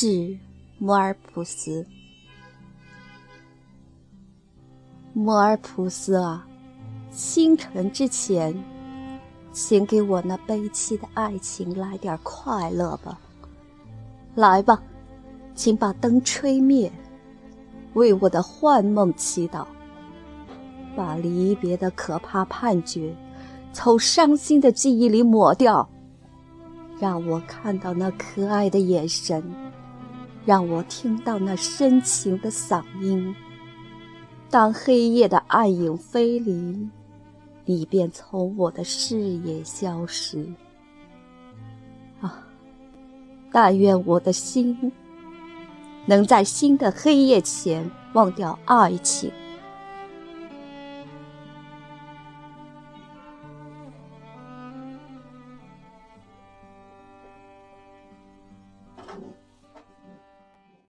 致摩尔普斯。摩尔普斯啊，清晨之前，请给我那悲凄的爱情来点快乐吧。来吧，请把灯吹灭，为我的幻梦祈祷，把离别的可怕判决从伤心的记忆里抹掉，让我看到那可爱的眼神，让我听到那深情的嗓音。当黑夜的暗影飞离你便从我的视野消失。啊但愿我的心能在新的黑夜前忘掉爱情。